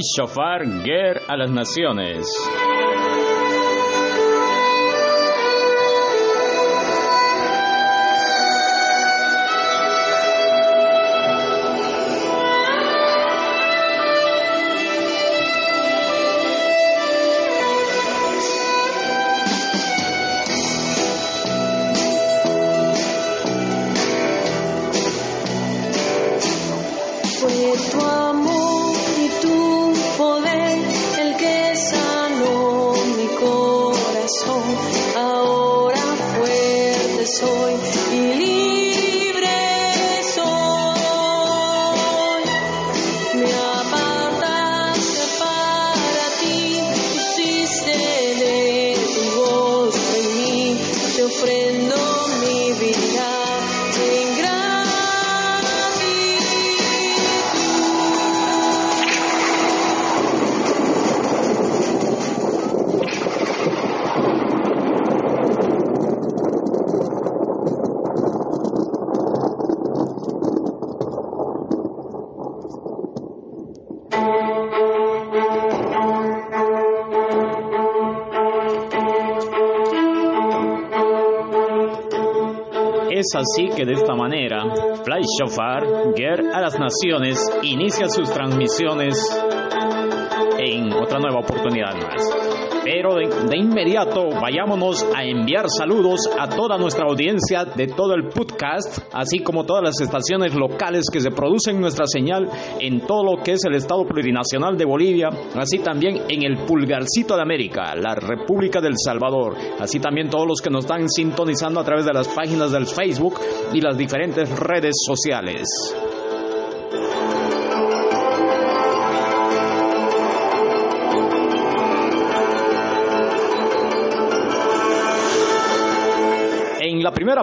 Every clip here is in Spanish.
Shofar Ger a las Naciones. Es así que de esta manera, Fly Shofar, Ger a las Naciones, inicia sus transmisiones en otra nueva oportunidad más. Pero de, inmediato vayámonos a enviar saludos a toda nuestra audiencia de todo el podcast, así como todas las estaciones locales que se producen nuestra señal en todo lo que es el Estado Plurinacional de Bolivia, así también en el Pulgarcito de América, la República del Salvador, así también todos los que nos están sintonizando a través de las páginas del Facebook y las diferentes redes sociales.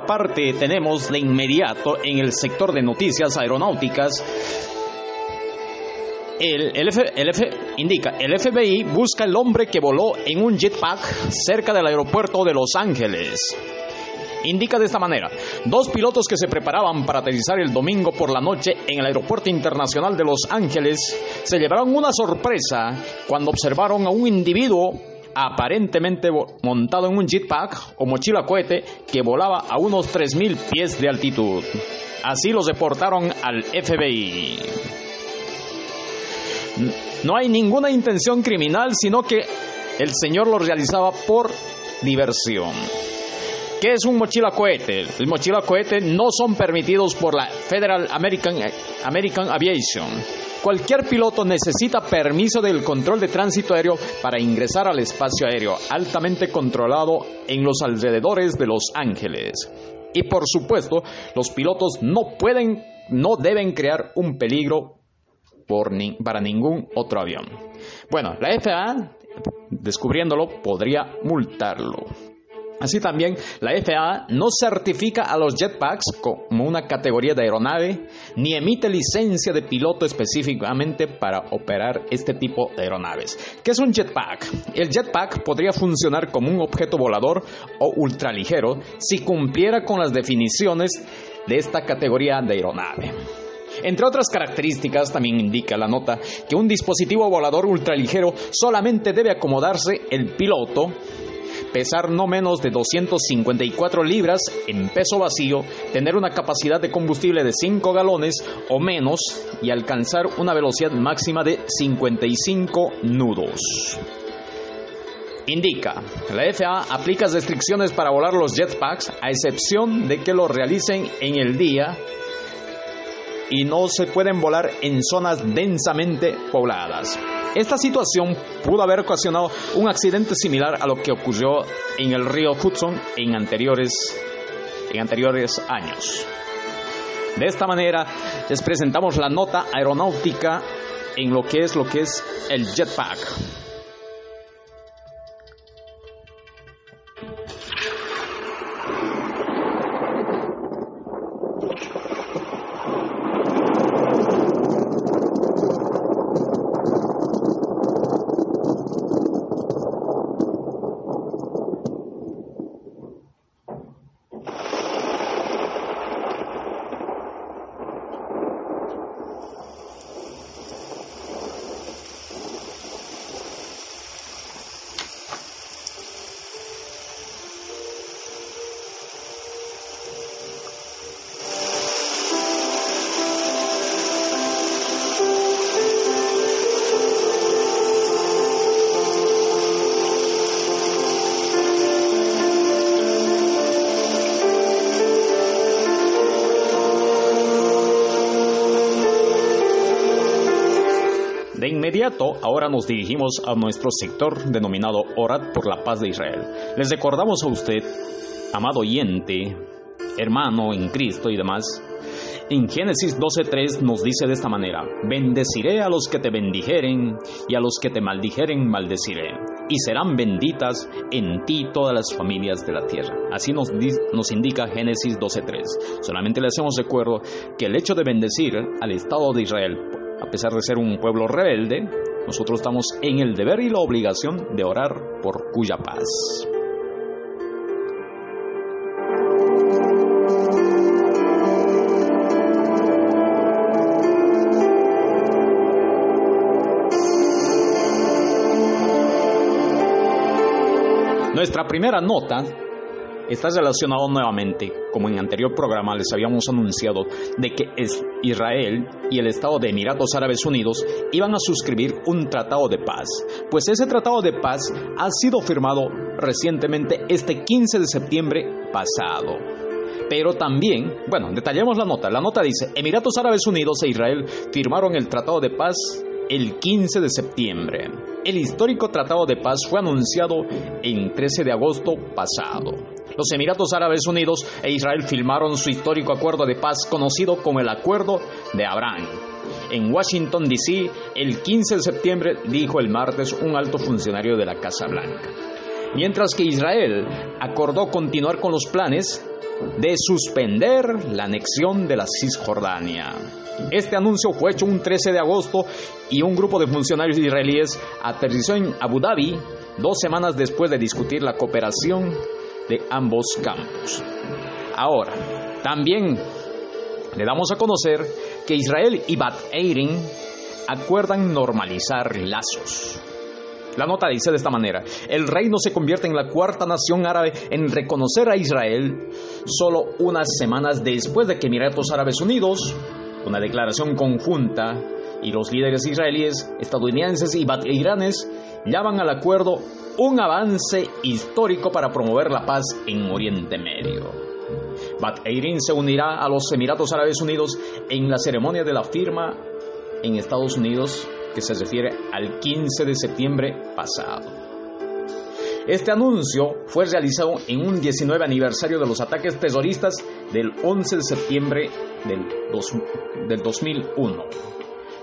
Parte tenemos de inmediato en el sector de noticias aeronáuticas el, indica, el FBI busca el hombre que voló en un jetpack cerca del aeropuerto de Los Ángeles. Indica de esta manera, dos pilotos que se preparaban para aterrizar el domingo por la noche en el Aeropuerto Internacional de Los Ángeles se llevaron una sorpresa cuando observaron a un individuo aparentemente montado en un jetpack o mochila cohete que volaba a unos 3.000 pies de altitud. Así los deportaron al FBI. No hay ninguna intención criminal, sino que el señor lo realizaba por diversión. ¿Qué es un mochila cohete? El mochila cohete no son permitidos por la Federal American, American Aviation Cualquier piloto necesita permiso del control de tránsito aéreo para ingresar al espacio aéreo altamente controlado en los alrededores de Los Ángeles. Y por supuesto, los pilotos no pueden, no deben crear un peligro para ningún otro avión. Bueno, la FAA, descubriéndolo, podría multarlo. Así también, la FAA no certifica a los jetpacks como una categoría de aeronave, ni emite licencia de piloto específicamente para operar este tipo de aeronaves. ¿Qué es un jetpack? El jetpack podría funcionar como un objeto volador o ultraligero si cumpliera con las definiciones de esta categoría de aeronave. Entre otras características, también indica la nota que un dispositivo volador ultraligero solamente debe acomodarse el piloto pesar no menos de 254 libras en peso vacío, tener una capacidad de combustible de 5 galones o menos y alcanzar una velocidad máxima de 55 nudos. Indica, la FAA aplica restricciones para volar los jetpacks a excepción de que lo realicen en el día y no se pueden volar en zonas densamente pobladas. Esta situación pudo haber ocasionado un accidente similar a lo que ocurrió en el río Hudson en anteriores, en anteriores años. De esta manera les presentamos la nota aeronáutica en lo que es lo que es el jetpack. Ahora nos dirigimos a nuestro sector denominado Orad por la paz de Israel. Les recordamos a usted, amado oyente, hermano en Cristo y demás, en Génesis 12.3 nos dice de esta manera, bendeciré a los que te bendijeren y a los que te maldijeren maldeciré, y serán benditas en ti todas las familias de la tierra. Así nos, nos indica Génesis 12.3. Solamente le hacemos recuerdo que el hecho de bendecir al Estado de Israel, a pesar de ser un pueblo rebelde, nosotros estamos en el deber y la obligación de orar por cuya paz. Nuestra primera nota está relacionada nuevamente, como en anterior programa les habíamos anunciado, de que Israel y el Estado de Emiratos Árabes Unidos iban a suscribir un tratado de paz. Pues ese tratado de paz ha sido firmado recientemente este 15 de septiembre pasado. Pero también, bueno, detallemos la nota. La nota dice, Emiratos Árabes Unidos e Israel firmaron el tratado de paz el 15 de septiembre. El histórico Tratado de Paz fue anunciado el 13 de agosto pasado. Los Emiratos Árabes Unidos e Israel firmaron su histórico acuerdo de paz conocido como el Acuerdo de Abraham. En Washington, D.C., el 15 de septiembre, dijo el martes un alto funcionario de la Casa Blanca. Mientras que Israel acordó continuar con los planes de suspender la anexión de la Cisjordania. Este anuncio fue hecho un 13 de agosto y un grupo de funcionarios israelíes aterrizó en Abu Dhabi dos semanas después de discutir la cooperación de ambos campos. Ahora, también le damos a conocer que Israel y Bat Eirin acuerdan normalizar lazos. La nota dice de esta manera, el reino se convierte en la cuarta nación árabe en reconocer a Israel solo unas semanas después de que Emiratos Árabes Unidos, una declaración conjunta, y los líderes israelíes, estadounidenses y iranes llaman al acuerdo un avance histórico para promover la paz en Oriente Medio. Bat Eirin se unirá a los Emiratos Árabes Unidos en la ceremonia de la firma en Estados Unidos que se refiere al 15 de septiembre pasado. Este anuncio fue realizado en un 19 aniversario de los ataques terroristas del 11 de septiembre del, del 2001.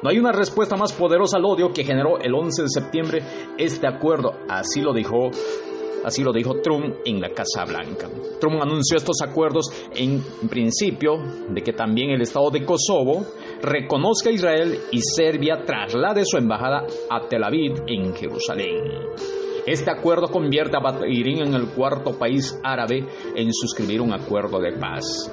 No hay una respuesta más poderosa al odio que generó el 11 de septiembre este acuerdo, así lo dijo Así lo dijo Trump en la Casa Blanca. Trump anunció estos acuerdos en principio de que también el Estado de Kosovo reconozca a Israel y Serbia traslade su embajada a Tel Aviv en Jerusalén. Este acuerdo convierte a Bahrein en el cuarto país árabe en suscribir un acuerdo de paz.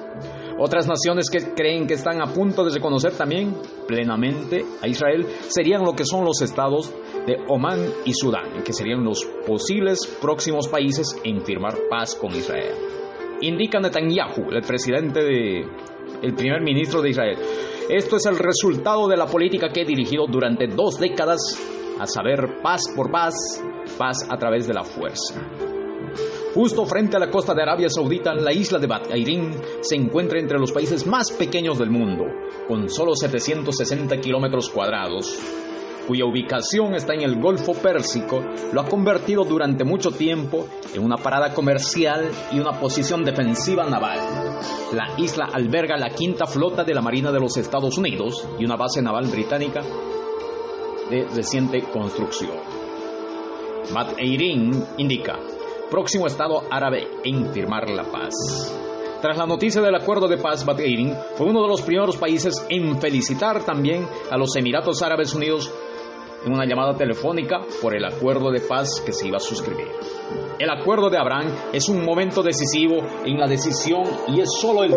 Otras naciones que creen que están a punto de reconocer también plenamente a Israel serían lo que son los estados de Omán y Sudán, que serían los posibles próximos países en firmar paz con Israel. Indica Netanyahu, el presidente de el primer ministro de Israel. Esto es el resultado de la política que he dirigido durante dos décadas, a saber, paz por paz, paz a través de la fuerza. Justo frente a la costa de Arabia Saudita, la isla de Bahrein se encuentra entre los países más pequeños del mundo, con solo 760 kilómetros cuadrados, cuya ubicación está en el Golfo Pérsico, lo ha convertido durante mucho tiempo en una parada comercial y una posición defensiva naval. La isla alberga la quinta flota de la Marina de los Estados Unidos y una base naval británica de reciente construcción. Bat Eirin indica, próximo Estado árabe en firmar la paz. Tras la noticia del acuerdo de paz, Bahrein fue uno de los primeros países en felicitar también a los Emiratos Árabes Unidos en una llamada telefónica por el acuerdo de paz que se iba a suscribir. El acuerdo de Abraham es un momento decisivo en la decisión y es solo el,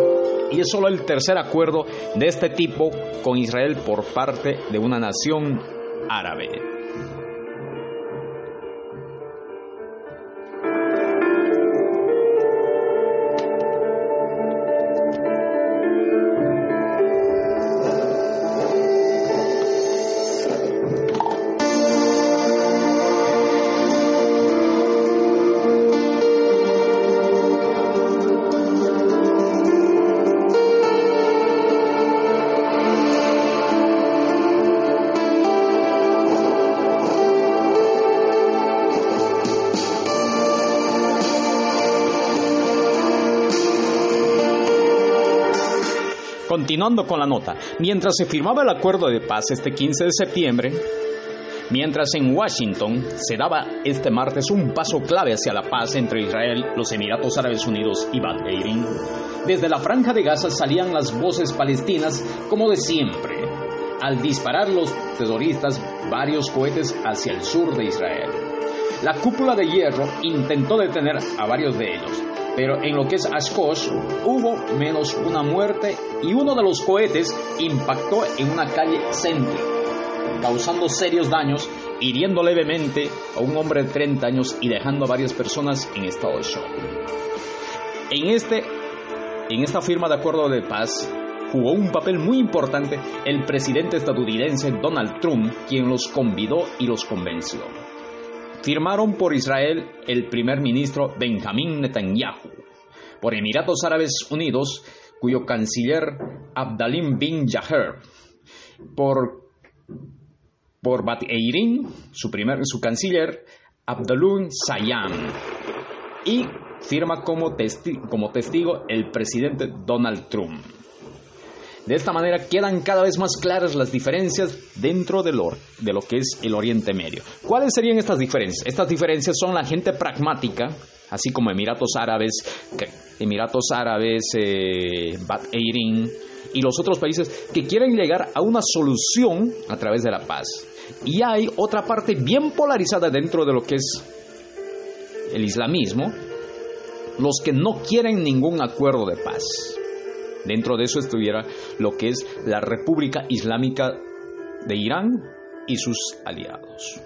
y es solo el tercer acuerdo de este tipo con Israel por parte de una nación árabe. Continuando con la nota, mientras se firmaba el acuerdo de paz este 15 de septiembre, mientras en Washington se daba este martes un paso clave hacia la paz entre Israel, los Emiratos Árabes Unidos y Bad Eirin, desde la franja de Gaza salían las voces palestinas como de siempre, al disparar los terroristas varios cohetes hacia el sur de Israel. La cúpula de hierro intentó detener a varios de ellos, pero en lo que es Ashkosh hubo menos una muerte y uno de los cohetes impactó en una calle céntrica, causando serios daños, hiriendo levemente a un hombre de 30 años y dejando a varias personas en estado de shock. En, este, en esta firma de acuerdo de paz jugó un papel muy importante el presidente estadounidense Donald Trump, quien los convidó y los convenció firmaron por Israel el primer ministro Benjamín Netanyahu, por Emiratos Árabes Unidos, cuyo canciller Abdalim bin Jaher, por, por Bat Eirin, su, primer, su canciller Abdulun Sayam, y firma como, como testigo el presidente Donald Trump. De esta manera quedan cada vez más claras las diferencias dentro de lo, de lo que es el Oriente Medio. ¿Cuáles serían estas diferencias? Estas diferencias son la gente pragmática, así como Emiratos Árabes, Emiratos Árabes, eh, y los otros países que quieren llegar a una solución a través de la paz. Y hay otra parte bien polarizada dentro de lo que es el islamismo, los que no quieren ningún acuerdo de paz. Dentro de eso estuviera lo que es la República Islámica de Irán y sus aliados.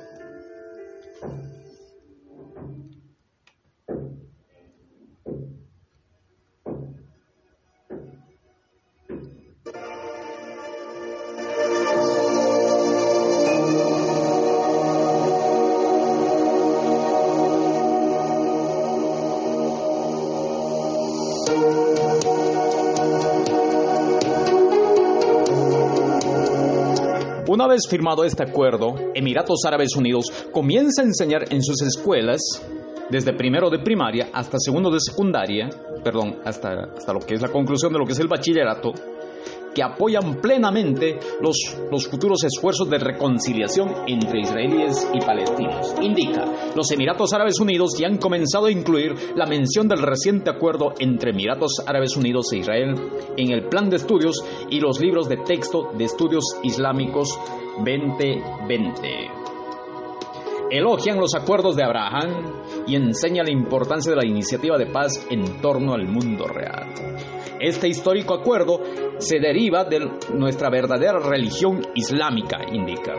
Una vez firmado este acuerdo, Emiratos Árabes Unidos comienza a enseñar en sus escuelas, desde primero de primaria hasta segundo de secundaria, perdón, hasta, hasta lo que es la conclusión de lo que es el bachillerato, que apoyan plenamente los, los futuros esfuerzos de reconciliación entre israelíes y palestinos. Indica, los Emiratos Árabes Unidos ya han comenzado a incluir la mención del reciente acuerdo entre Emiratos Árabes Unidos e Israel en el plan de estudios y los libros de texto de estudios islámicos 2020 elogian los acuerdos de Abraham y enseña la importancia de la iniciativa de paz en torno al mundo real. Este histórico acuerdo se deriva de nuestra verdadera religión islámica, indica,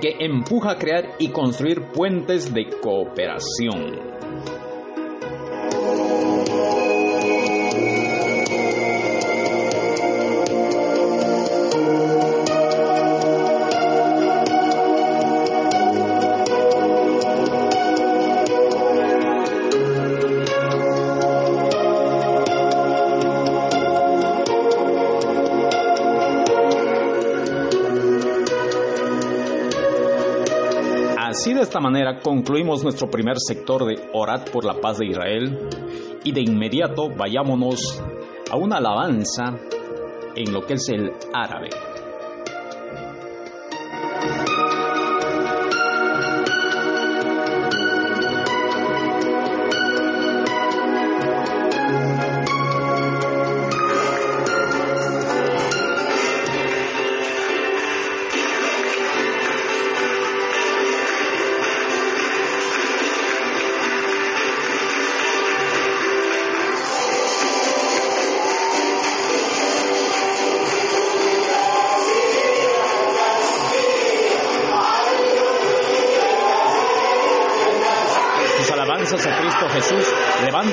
que empuja a crear y construir puentes de cooperación. Esta manera concluimos nuestro primer sector de Orad por la paz de Israel y de inmediato vayámonos a una alabanza en lo que es el árabe.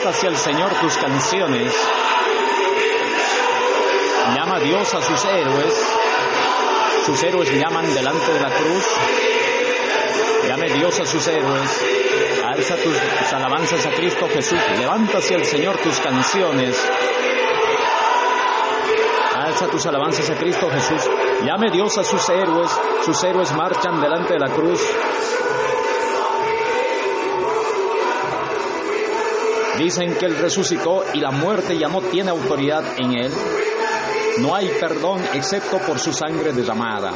Hacia el Señor tus canciones. Llama a Dios a sus héroes. Sus héroes llaman delante de la cruz. Llame Dios a sus héroes. Alza tus, alabanzas a Cristo Jesús. Levanta hacia el Señor tus canciones. Alza tus alabanzas a Cristo Jesús. Llame Dios a sus héroes. Sus héroes marchan delante de la cruz. Dicen que Él resucitó y la muerte ya no tiene autoridad en Él. no hay perdón excepto por su sangre derramada.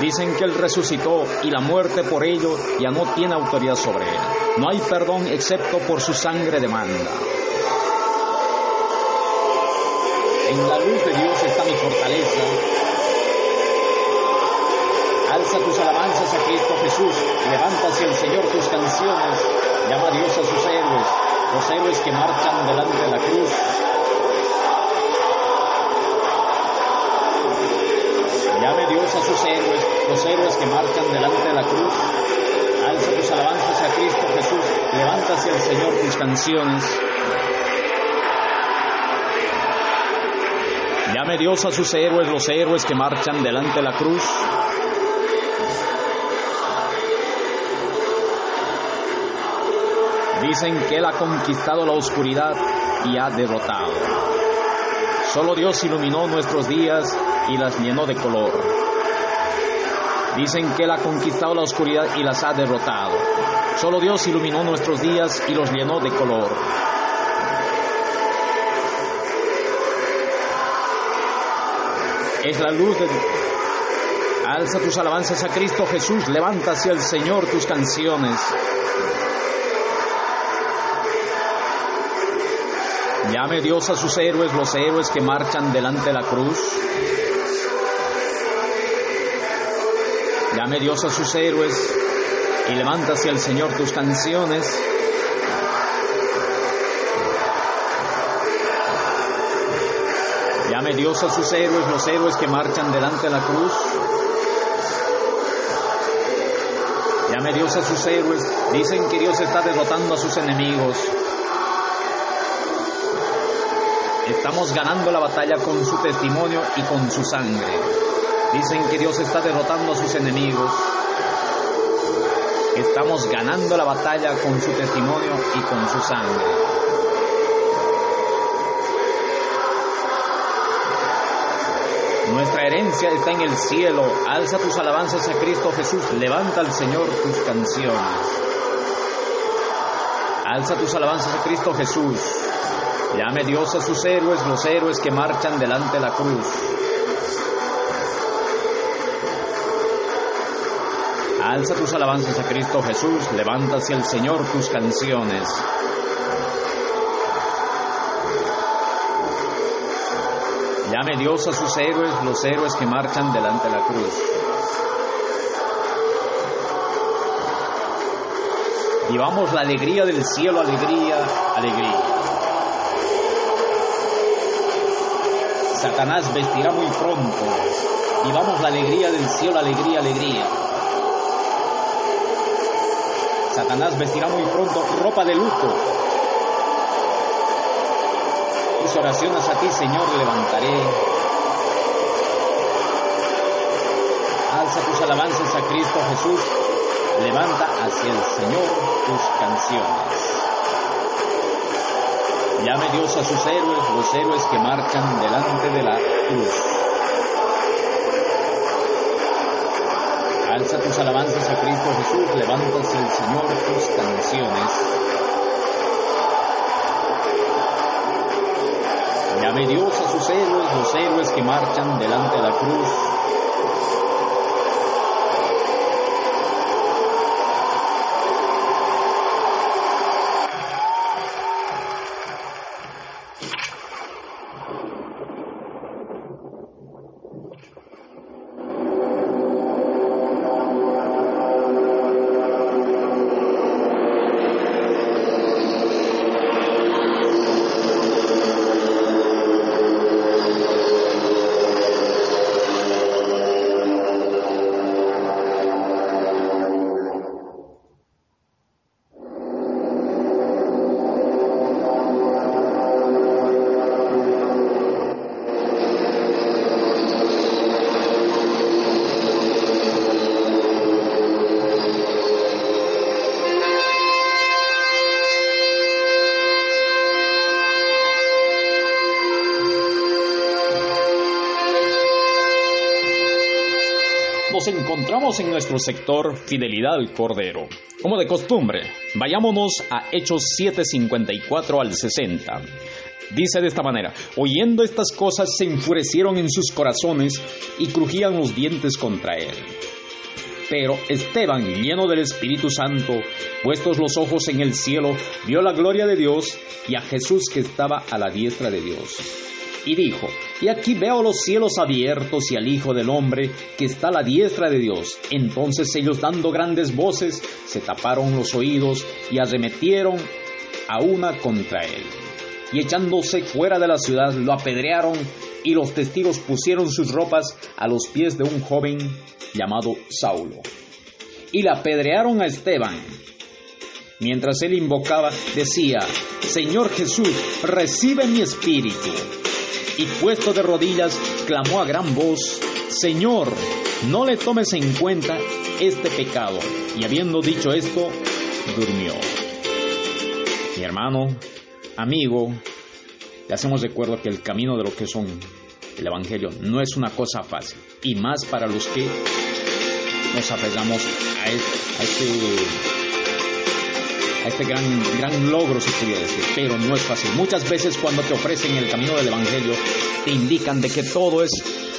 Dicen que Él resucitó y la muerte por ello ya no tiene autoridad sobre Él. No hay perdón excepto por su sangre demanda. En la luz de Dios está mi fortaleza. Alza tus alabanzas a Cristo Jesús. Levanta hacia el Señor tus canciones. Llama a Dios a sus héroes, los héroes que marchan delante de la cruz. Llame Dios a sus héroes, los héroes que marchan delante de la cruz. Alza tus alabanzas a Cristo Jesús. Levanta hacia el Señor tus canciones. Llame Dios a sus héroes, los héroes que marchan delante de la cruz. Dicen que Él ha conquistado la oscuridad y ha derrotado. Solo Dios iluminó nuestros días y las llenó de color. Dicen que Él ha conquistado la oscuridad y las ha derrotado. Solo Dios iluminó nuestros días y los llenó de color. Es la luz de... Alza tus alabanzas a Cristo Jesús, levanta hacia el Señor tus canciones. Llame Dios a sus héroes, los héroes que marchan delante de la cruz. Llame Dios a sus héroes y levanta hacia el Señor tus canciones. Llame Dios a sus héroes, los héroes que marchan delante de la cruz. Llame Dios a sus héroes. Dicen que Dios está derrotando a sus enemigos. Estamos ganando la batalla con su testimonio y con su sangre. Dicen que Dios está derrotando a sus enemigos. Estamos ganando la batalla con su testimonio y con su sangre. Nuestra herencia está en el cielo. Alza tus alabanzas a Cristo Jesús. Levanta al Señor tus canciones. Alza tus alabanzas a Cristo Jesús. Llame Dios a sus héroes, los héroes que marchan delante de la cruz. Alza tus alabanzas a Cristo Jesús, levanta hacia el Señor tus canciones. Llame Dios a sus héroes, los héroes que marchan delante de la cruz. Llevamos la alegría del cielo, alegría, alegría. Satanás vestirá muy pronto. Llevamos la alegría del cielo, alegría, alegría. Satanás vestirá muy pronto ropa de luto. Tus oraciones a ti, Señor, levantaré. Alza tus alabanzas a Cristo Jesús. Levanta hacia el Señor tus canciones. Llame Dios a sus héroes, los héroes que marchan delante de la cruz. Alza tus alabanzas a Cristo Jesús, levanta hacia el Señor tus canciones. Llame Dios a sus héroes, los héroes que marchan delante de la cruz. Nuestro sector Fidelidad al Cordero. Como de costumbre, vayámonos a Hechos 7:54 al 60. Dice de esta manera, oyendo estas cosas se enfurecieron en sus corazones y crujían los dientes contra él. Pero Esteban, lleno del Espíritu Santo, puestos los ojos en el cielo, vio la gloria de Dios y a Jesús que estaba a la diestra de Dios. Y dijo, y aquí veo los cielos abiertos y al Hijo del Hombre que está a la diestra de Dios. Entonces ellos dando grandes voces, se taparon los oídos y arremetieron a una contra él. Y echándose fuera de la ciudad, lo apedrearon y los testigos pusieron sus ropas a los pies de un joven llamado Saulo. Y la apedrearon a Esteban. Mientras él invocaba, decía, Señor Jesús, recibe mi espíritu. Y puesto de rodillas, clamó a gran voz, Señor, no le tomes en cuenta este pecado. Y habiendo dicho esto, durmió. Mi hermano, amigo, le hacemos recuerdo que el camino de lo que son el Evangelio no es una cosa fácil, y más para los que nos apegamos a a este, gran, gran logro, se podría decir, pero no es fácil. Muchas veces cuando te ofrecen el camino del Evangelio, te indican de que todo es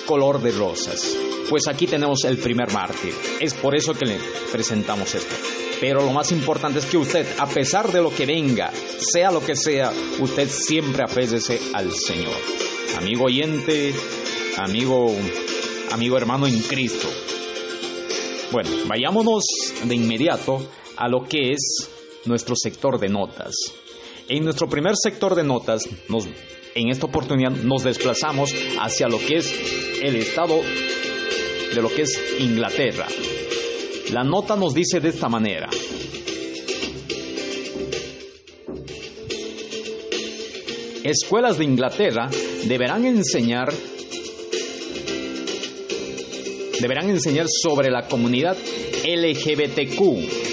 color de rosas. Pues aquí tenemos el primer mártir. Es por eso que le presentamos esto. Pero lo más importante es que usted, a pesar de lo que venga, sea lo que sea, usted siempre apéguese al Señor. Amigo oyente, amigo, amigo hermano en Cristo. Bueno, vayámonos de inmediato a lo que es nuestro sector de notas. En nuestro primer sector de notas, en esta oportunidad nos desplazamos hacia lo que es el estado de lo que es Inglaterra. La nota nos dice de esta manera. Escuelas de Inglaterra deberán enseñar deberán enseñar sobre la comunidad LGBTQ.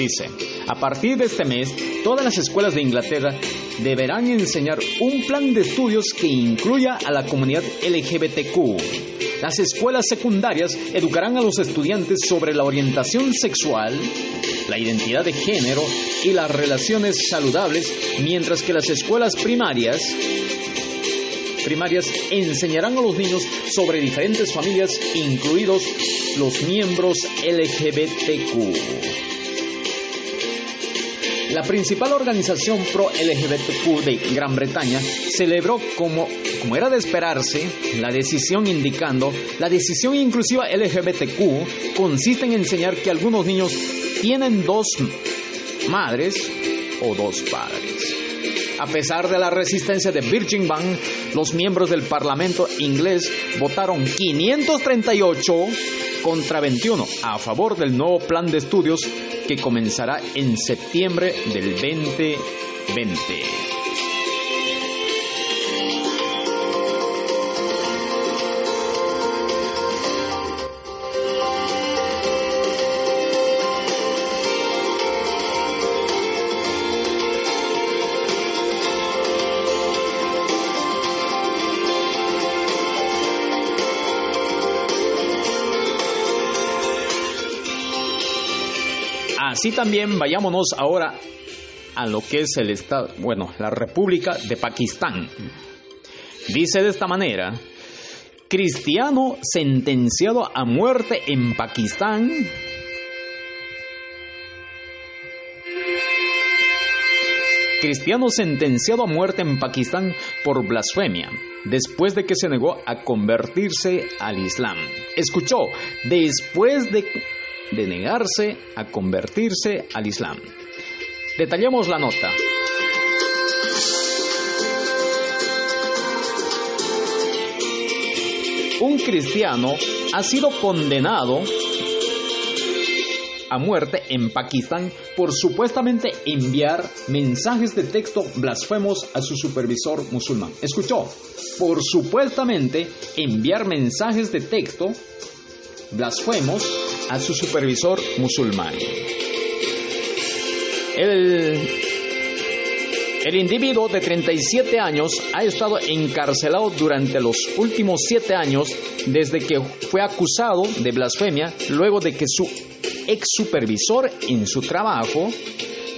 Dice, a partir de este mes, todas las escuelas de Inglaterra deberán enseñar un plan de estudios que incluya a la comunidad LGBTQ las escuelas secundarias educarán a los estudiantes sobre la orientación sexual, la identidad de género y las relaciones saludables, mientras que las escuelas primarias primarias enseñarán a los niños sobre diferentes familias, incluidos los miembros LGBTQ. La principal organización pro-LGBTQ de Gran Bretaña celebró como, como era de esperarse la decisión indicando la decisión inclusiva LGBTQ consiste en enseñar que algunos niños tienen dos madres o dos padres. A pesar de la resistencia de Virgin Bank, los miembros del Parlamento inglés votaron 538 contra 21 a favor del nuevo plan de estudios que comenzará en septiembre del 2020. Así también vayámonos ahora a lo que es el Estado, bueno, la República de Pakistán. Dice de esta manera, cristiano sentenciado a muerte en Pakistán cristiano sentenciado a muerte en Pakistán por blasfemia, después de que se negó a convertirse al Islam. Escuchó, después de de negarse a convertirse al Islam. Detallemos la nota. Un cristiano ha sido condenado a muerte en Pakistán por supuestamente enviar mensajes de texto blasfemos a su supervisor musulmán. Escuchó, por supuestamente enviar mensajes de texto blasfemos a su supervisor musulmán. El, el individuo de 37 años ha estado encarcelado durante los últimos 7 años desde que fue acusado de blasfemia luego de que su ex supervisor en su trabajo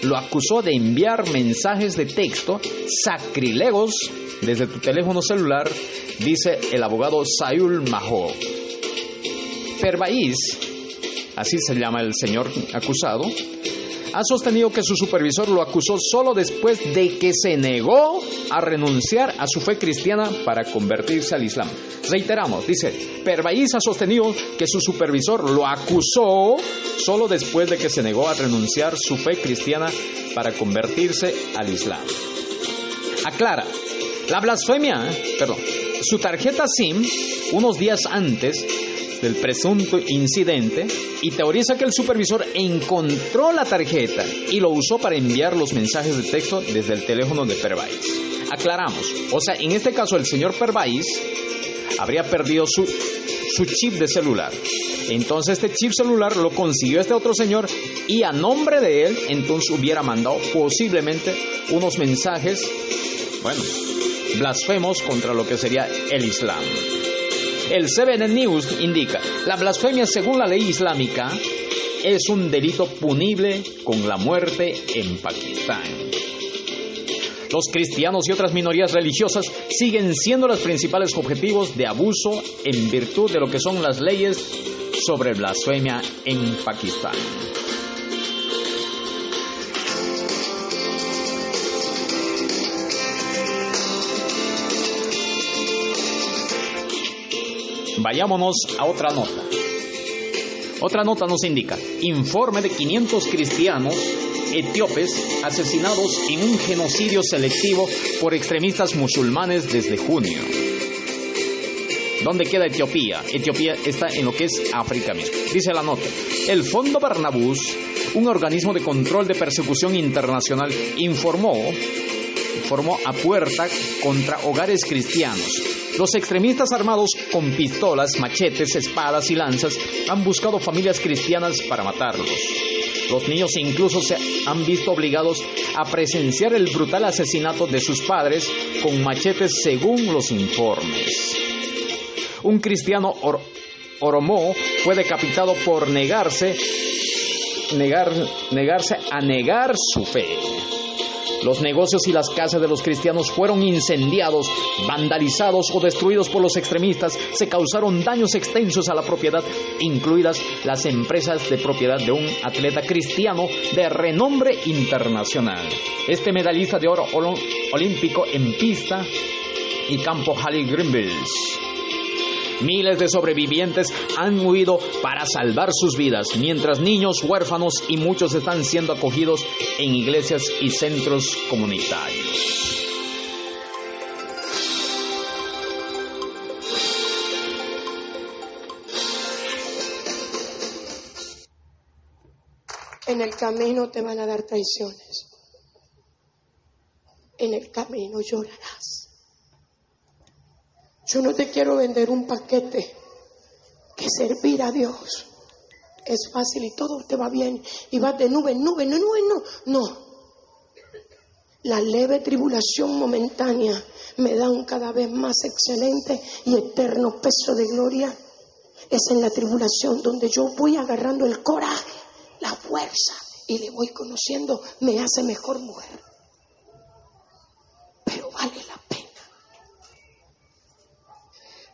lo acusó de enviar mensajes de texto sacrilegos desde tu teléfono celular, dice el abogado Sayul Maho. Pervaiz, así se llama el señor acusado, ha sostenido que su supervisor lo acusó solo después de que se negó a renunciar a su fe cristiana para convertirse al Islam. Reiteramos, dice, Pervaiz ha sostenido que su supervisor lo acusó solo después de que se negó a renunciar su fe cristiana para convertirse al Islam. Aclara, la blasfemia, perdón, su tarjeta SIM, unos días antes, del presunto incidente y teoriza que el supervisor encontró la tarjeta y lo usó para enviar los mensajes de texto desde el teléfono de Pervais. Aclaramos, o sea, en este caso el señor Pervais habría perdido su, su chip de celular. Entonces este chip celular lo consiguió este otro señor y a nombre de él entonces hubiera mandado posiblemente unos mensajes, bueno, blasfemos contra lo que sería el Islam. El CBN News indica, la blasfemia según la ley islámica es un delito punible con la muerte en Pakistán. Los cristianos y otras minorías religiosas siguen siendo los principales objetivos de abuso en virtud de lo que son las leyes sobre blasfemia en Pakistán. Vayámonos a otra nota. Otra nota nos indica, informe de 500 cristianos etíopes asesinados en un genocidio selectivo por extremistas musulmanes desde junio. ¿Dónde queda Etiopía? Etiopía está en lo que es África mismo. Dice la nota, el Fondo Barnabús, un organismo de control de persecución internacional, informó, informó a puerta contra hogares cristianos los extremistas armados con pistolas, machetes, espadas y lanzas han buscado familias cristianas para matarlos. Los niños incluso se han visto obligados a presenciar el brutal asesinato de sus padres con machetes según los informes. Un cristiano oromo fue decapitado por negarse, negarse a negar su fe. Los negocios y las casas de los cristianos fueron incendiados, vandalizados o destruidos por los extremistas. Se causaron daños extensos a la propiedad, incluidas las empresas de propiedad de un atleta cristiano de renombre internacional. Este medallista de oro olímpico en pista y campo Halle Grimbles Miles de sobrevivientes han huido para salvar sus vidas, mientras niños huérfanos y muchos están siendo acogidos en iglesias y centros comunitarios. En el camino te van a dar traiciones. En el camino llorarás. Yo no te quiero vender un paquete que servir a Dios es fácil y todo te va bien y vas de nube en nube, no, no, no, no. La leve tribulación momentánea me da un cada vez más excelente y eterno peso de gloria. Es en la tribulación donde yo voy agarrando el coraje, la fuerza y le voy conociendo, me hace mejor mujer. Pero vale la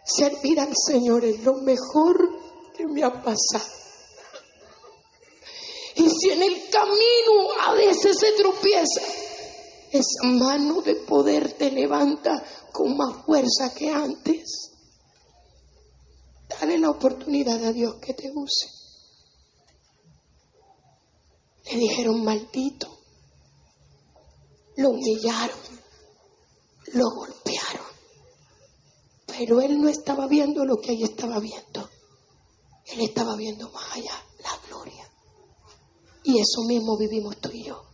Servir al Señor es lo mejor que me ha pasado. Y si en el camino a veces se tropieza, esa mano de poder te levanta con más fuerza que antes. Dale la oportunidad a Dios que te use. Le dijeron maldito. Lo humillaron. Lo golpearon. Pero él no estaba viendo lo que ella estaba viendo. Él estaba viendo más allá la gloria. Y eso mismo vivimos tú y yo.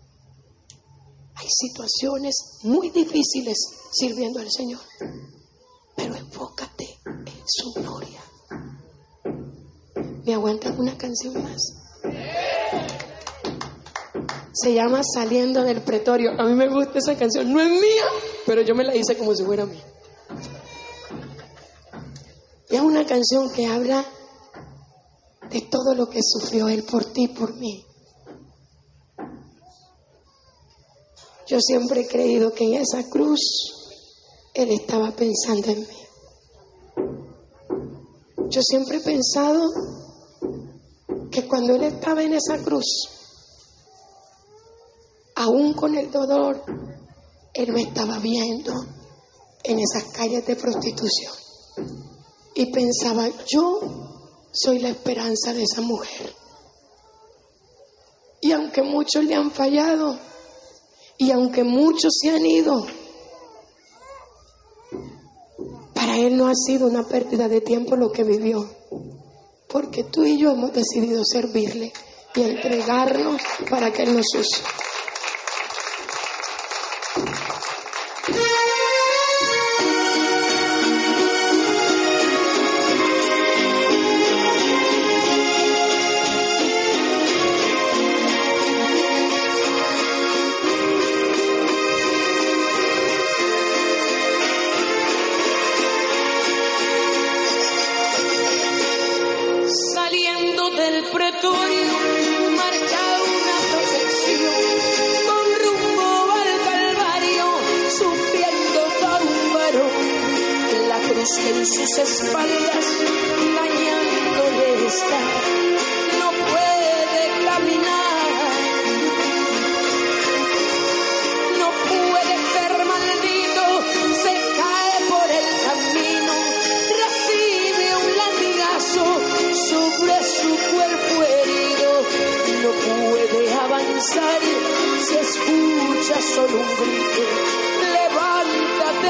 Hay situaciones muy difíciles sirviendo al Señor. Pero enfócate en su gloria. ¿Me aguantas una canción más? Se llama Saliendo del Pretorio. A mí me gusta esa canción. No es mía, pero yo me la hice como si fuera mía. Es una canción que habla de todo lo que sufrió Él por ti, por mí. Yo siempre he creído que en esa cruz Él estaba pensando en mí. Yo siempre he pensado que cuando Él estaba en esa cruz, aún con el dolor, Él me estaba viendo en esas calles de prostitución. Y pensaba, yo soy la esperanza de esa mujer. Y aunque muchos le han fallado, y aunque muchos se han ido, para él no ha sido una pérdida de tiempo lo que vivió, porque tú y yo hemos decidido servirle y entregarnos para que él nos use.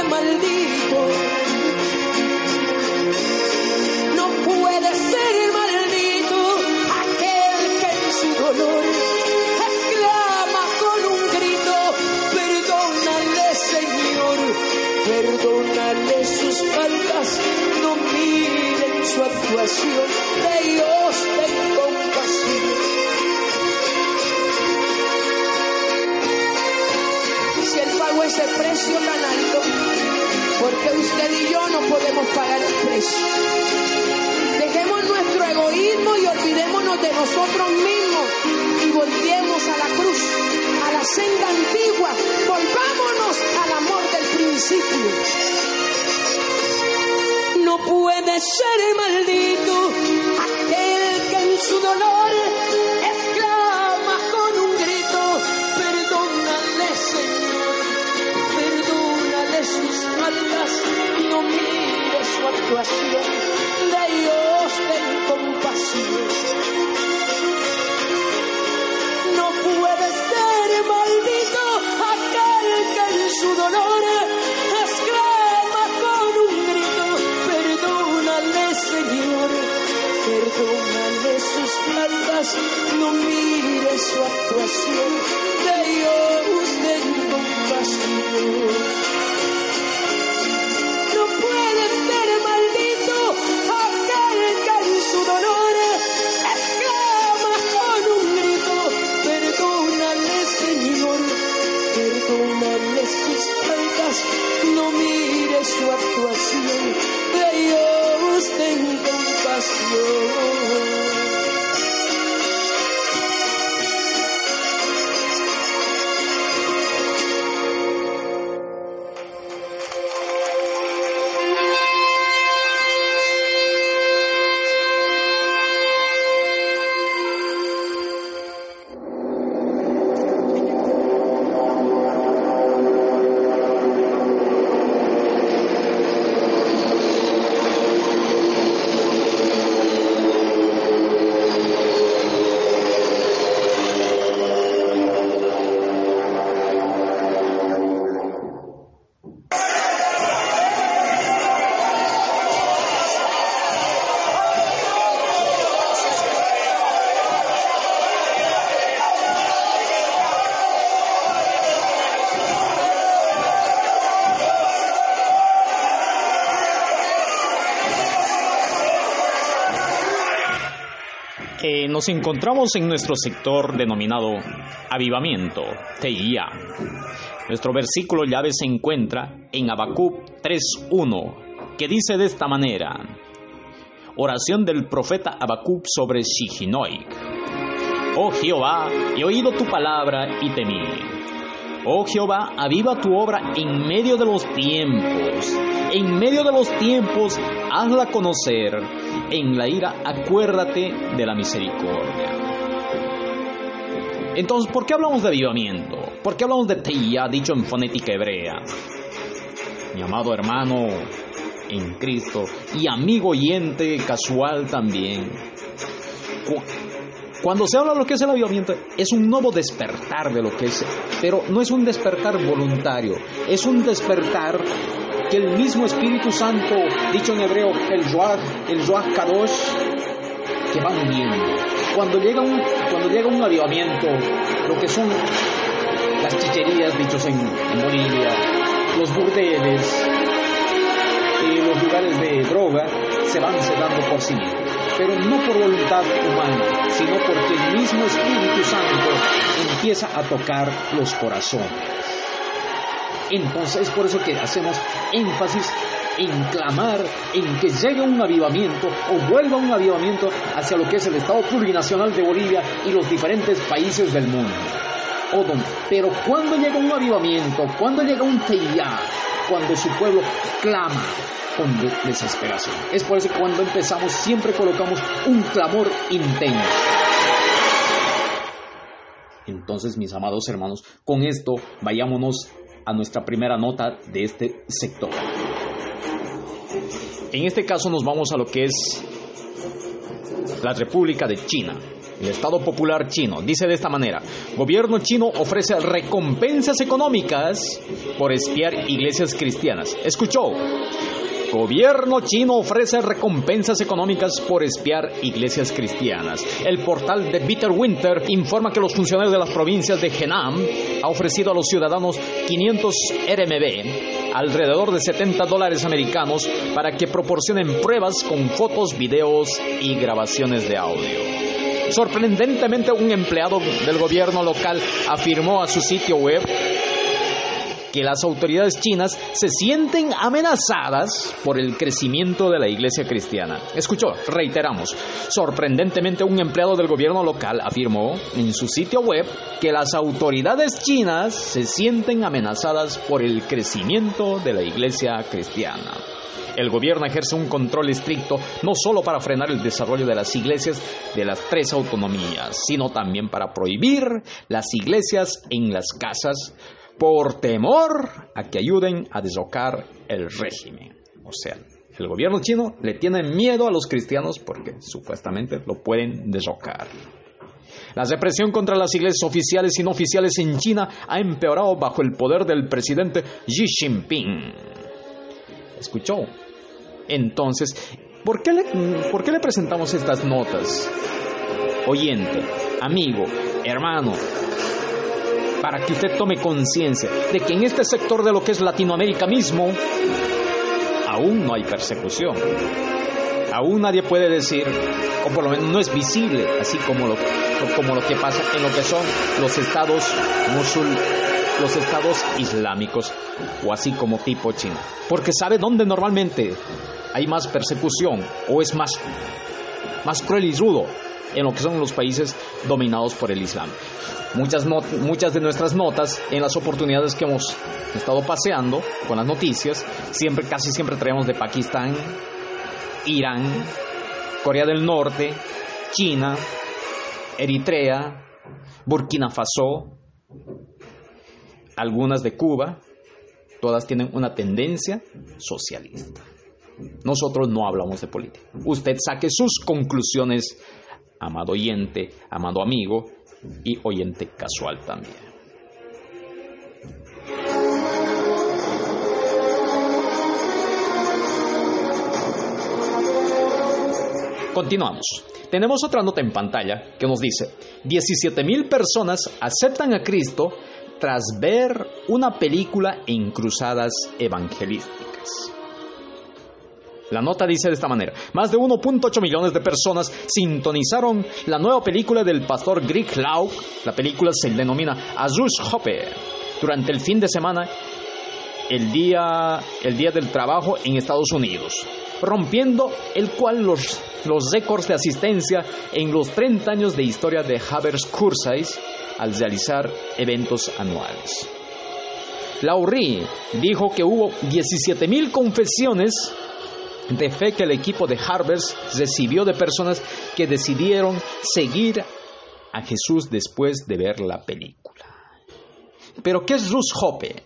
Maldito. No puede ser maldito aquel que en su dolor exclama con un grito, perdónale Señor, perdónale sus faltas, no miren su actuación, de pagar el precio. Dejemos nuestro egoísmo y olvidémonos de nosotros mismos nos encontramos en nuestro sector denominado Avivamiento, TIA. Nuestro versículo llave se encuentra en Habacuc 3.1, que dice de esta manera: Oración del profeta Habacuc sobre Shihinoik. Oh Jehová, he oído tu palabra y temí. Oh Jehová, aviva tu obra en medio de los tiempos. En medio de los tiempos, hazla conocer. En la ira, acuérdate de la misericordia. Entonces, ¿por qué hablamos de avivamiento? ¿Por qué hablamos de teía, dicho en fonética hebrea? Mi amado hermano en Cristo y amigo oyente casual también. Cuando se habla de lo que es el avivamiento, es un nuevo despertar de lo que es, pero no es un despertar voluntario, es un despertar que el mismo Espíritu Santo, dicho en hebreo, el Joach, el Joach Kadosh, que van viendo. Cuando llega un, cuando llega un avivamiento, lo que son las chicherías dichos en, en Bolivia, los burdeles, y los lugares de droga se van cerrando por sí mismos pero no por voluntad humana, sino porque el mismo Espíritu Santo empieza a tocar los corazones. Entonces es por eso que hacemos énfasis en clamar, en que llegue un avivamiento o vuelva un avivamiento hacia lo que es el Estado plurinacional de Bolivia y los diferentes países del mundo. Pero cuando llega un avivamiento, cuando llega un teía, cuando su pueblo clama, con desesperación. Es por eso que cuando empezamos siempre colocamos un clamor intenso. Entonces, mis amados hermanos, con esto vayámonos a nuestra primera nota de este sector. En este caso nos vamos a lo que es la República de China. El Estado Popular Chino dice de esta manera, gobierno chino ofrece recompensas económicas por espiar iglesias cristianas. ¿Escuchó? Gobierno chino ofrece recompensas económicas por espiar iglesias cristianas. El portal de Bitter Winter informa que los funcionarios de las provincias de Henan ha ofrecido a los ciudadanos 500 RMB, alrededor de 70 dólares americanos, para que proporcionen pruebas con fotos, videos y grabaciones de audio. Sorprendentemente, un empleado del gobierno local afirmó a su sitio web que las autoridades chinas se sienten amenazadas por el crecimiento de la iglesia cristiana. Escuchó, reiteramos, sorprendentemente un empleado del gobierno local afirmó en su sitio web que las autoridades chinas se sienten amenazadas por el crecimiento de la iglesia cristiana. El gobierno ejerce un control estricto no solo para frenar el desarrollo de las iglesias de las tres autonomías, sino también para prohibir las iglesias en las casas por temor a que ayuden a deslocar el régimen. O sea, el gobierno chino le tiene miedo a los cristianos porque supuestamente lo pueden deslocar. La represión contra las iglesias oficiales y no oficiales en China ha empeorado bajo el poder del presidente Xi Jinping. ¿Escuchó? Entonces, ¿por qué le, ¿por qué le presentamos estas notas? Oyente, amigo, hermano, para que usted tome conciencia de que en este sector de lo que es Latinoamérica mismo, aún no hay persecución. Aún nadie puede decir, o por lo menos no es visible, así como lo, como lo que pasa en lo que son los estados musul, los estados islámicos, o así como tipo China. Porque sabe dónde normalmente hay más persecución, o es más, más cruel y rudo, en lo que son los países dominados por el Islam. Muchas, muchas de nuestras notas en las oportunidades que hemos estado paseando con las noticias, siempre, casi siempre traemos de Pakistán, Irán, Corea del Norte, China, Eritrea, Burkina Faso, algunas de Cuba, todas tienen una tendencia socialista. Nosotros no hablamos de política. Usted saque sus conclusiones amado oyente, amado amigo y oyente casual también. Continuamos. Tenemos otra nota en pantalla que nos dice, 17 mil personas aceptan a Cristo tras ver una película en cruzadas evangelísticas. La nota dice de esta manera, más de 1.8 millones de personas sintonizaron la nueva película del pastor Greg Lau, la película se denomina Azush Hopper, durante el fin de semana, el día, el día del trabajo en Estados Unidos, rompiendo el cual los, los récords de asistencia en los 30 años de historia de Havers Cursais al realizar eventos anuales. Laurie dijo que hubo 17.000 confesiones de fe que el equipo de Harvard recibió de personas que decidieron seguir a Jesús después de ver la película. Pero ¿qué es Ruth Hoppe?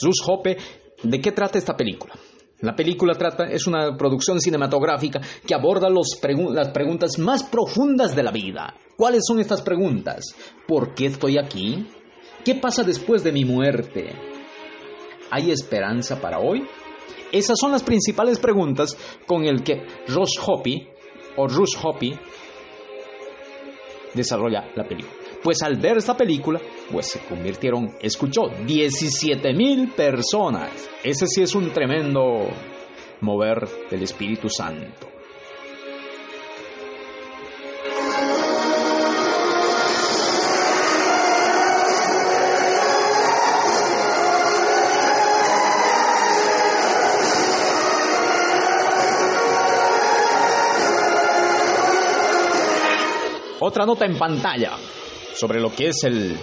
Ruth Hoppe, ¿de qué trata esta película? La película trata, es una producción cinematográfica que aborda las preguntas más profundas de la vida. ¿Cuáles son estas preguntas? ¿Por qué estoy aquí? ¿Qué pasa después de mi muerte? ¿Hay esperanza para hoy? Esas son las principales preguntas con el que Ross Hoppe o Rush Hoppe desarrolla la película. Pues al ver esta película, pues se convirtieron, escuchó, 17 mil personas. Ese sí es un tremendo mover del Espíritu Santo. Otra nota en pantalla sobre lo que es el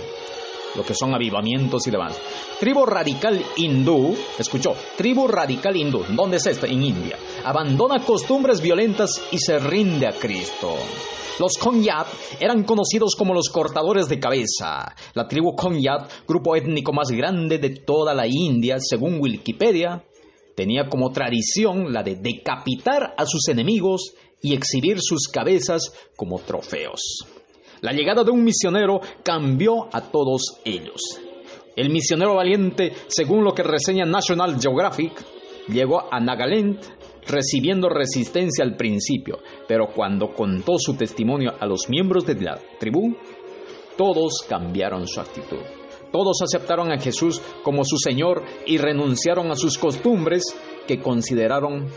lo que son avivamientos y demás. Tribu radical hindú, escuchó, tribu radical hindú, ¿dónde es esta? En India. Abandona costumbres violentas y se rinde a Cristo. Los Konyat eran conocidos como los cortadores de cabeza. La tribu Konyat, grupo étnico más grande de toda la India, según Wikipedia, tenía como tradición la de decapitar a sus enemigos y exhibir sus cabezas como trofeos. La llegada de un misionero cambió a todos ellos. El misionero valiente, según lo que reseña National Geographic, llegó a Nagaland recibiendo resistencia al principio, pero cuando contó su testimonio a los miembros de la tribu, todos cambiaron su actitud. Todos aceptaron a Jesús como su Señor y renunciaron a sus costumbres que consideraron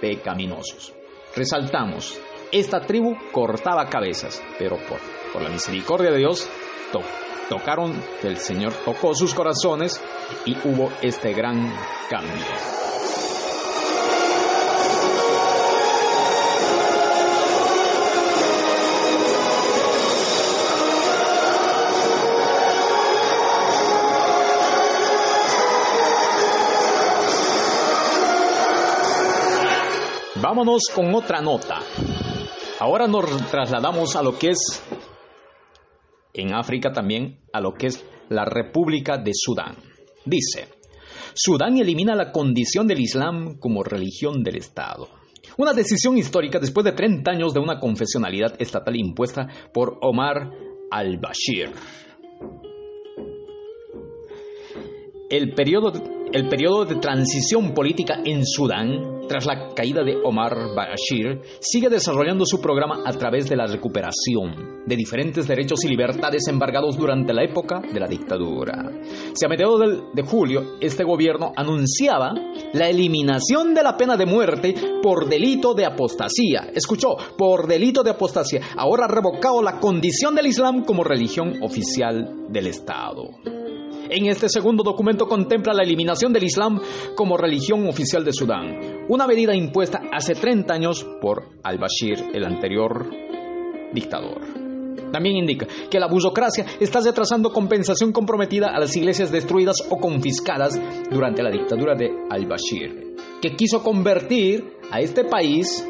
pecaminosos. Resaltamos, esta tribu cortaba cabezas, pero por, la misericordia de Dios tocaron, el Señor tocó sus corazones y hubo este gran cambio. Vámonos con otra nota. Ahora nos trasladamos a lo que es, en África también, a lo que es la República de Sudán. Dice, Sudán elimina la condición del Islam como religión del Estado. Una decisión histórica después de 30 años de una confesionalidad estatal impuesta por Omar al-Bashir. El periodo el periodo de transición política en Sudán, tras la caída de Omar Bashir, sigue desarrollando su programa a través de la recuperación de diferentes derechos y libertades embargados durante la época de la dictadura. Si a mediados de julio este gobierno anunciaba la eliminación de la pena de muerte por delito de apostasía. Escuchó, por delito de apostasía. Ahora ha revocado la condición del Islam como religión oficial del Estado en este segundo documento contempla la eliminación del Islam como religión oficial de Sudán, una medida impuesta hace 30 años por al-Bashir, el anterior dictador. También indica que la burocracia está retrasando compensación comprometida a las iglesias destruidas o confiscadas durante la dictadura de al-Bashir, que quiso convertir a este país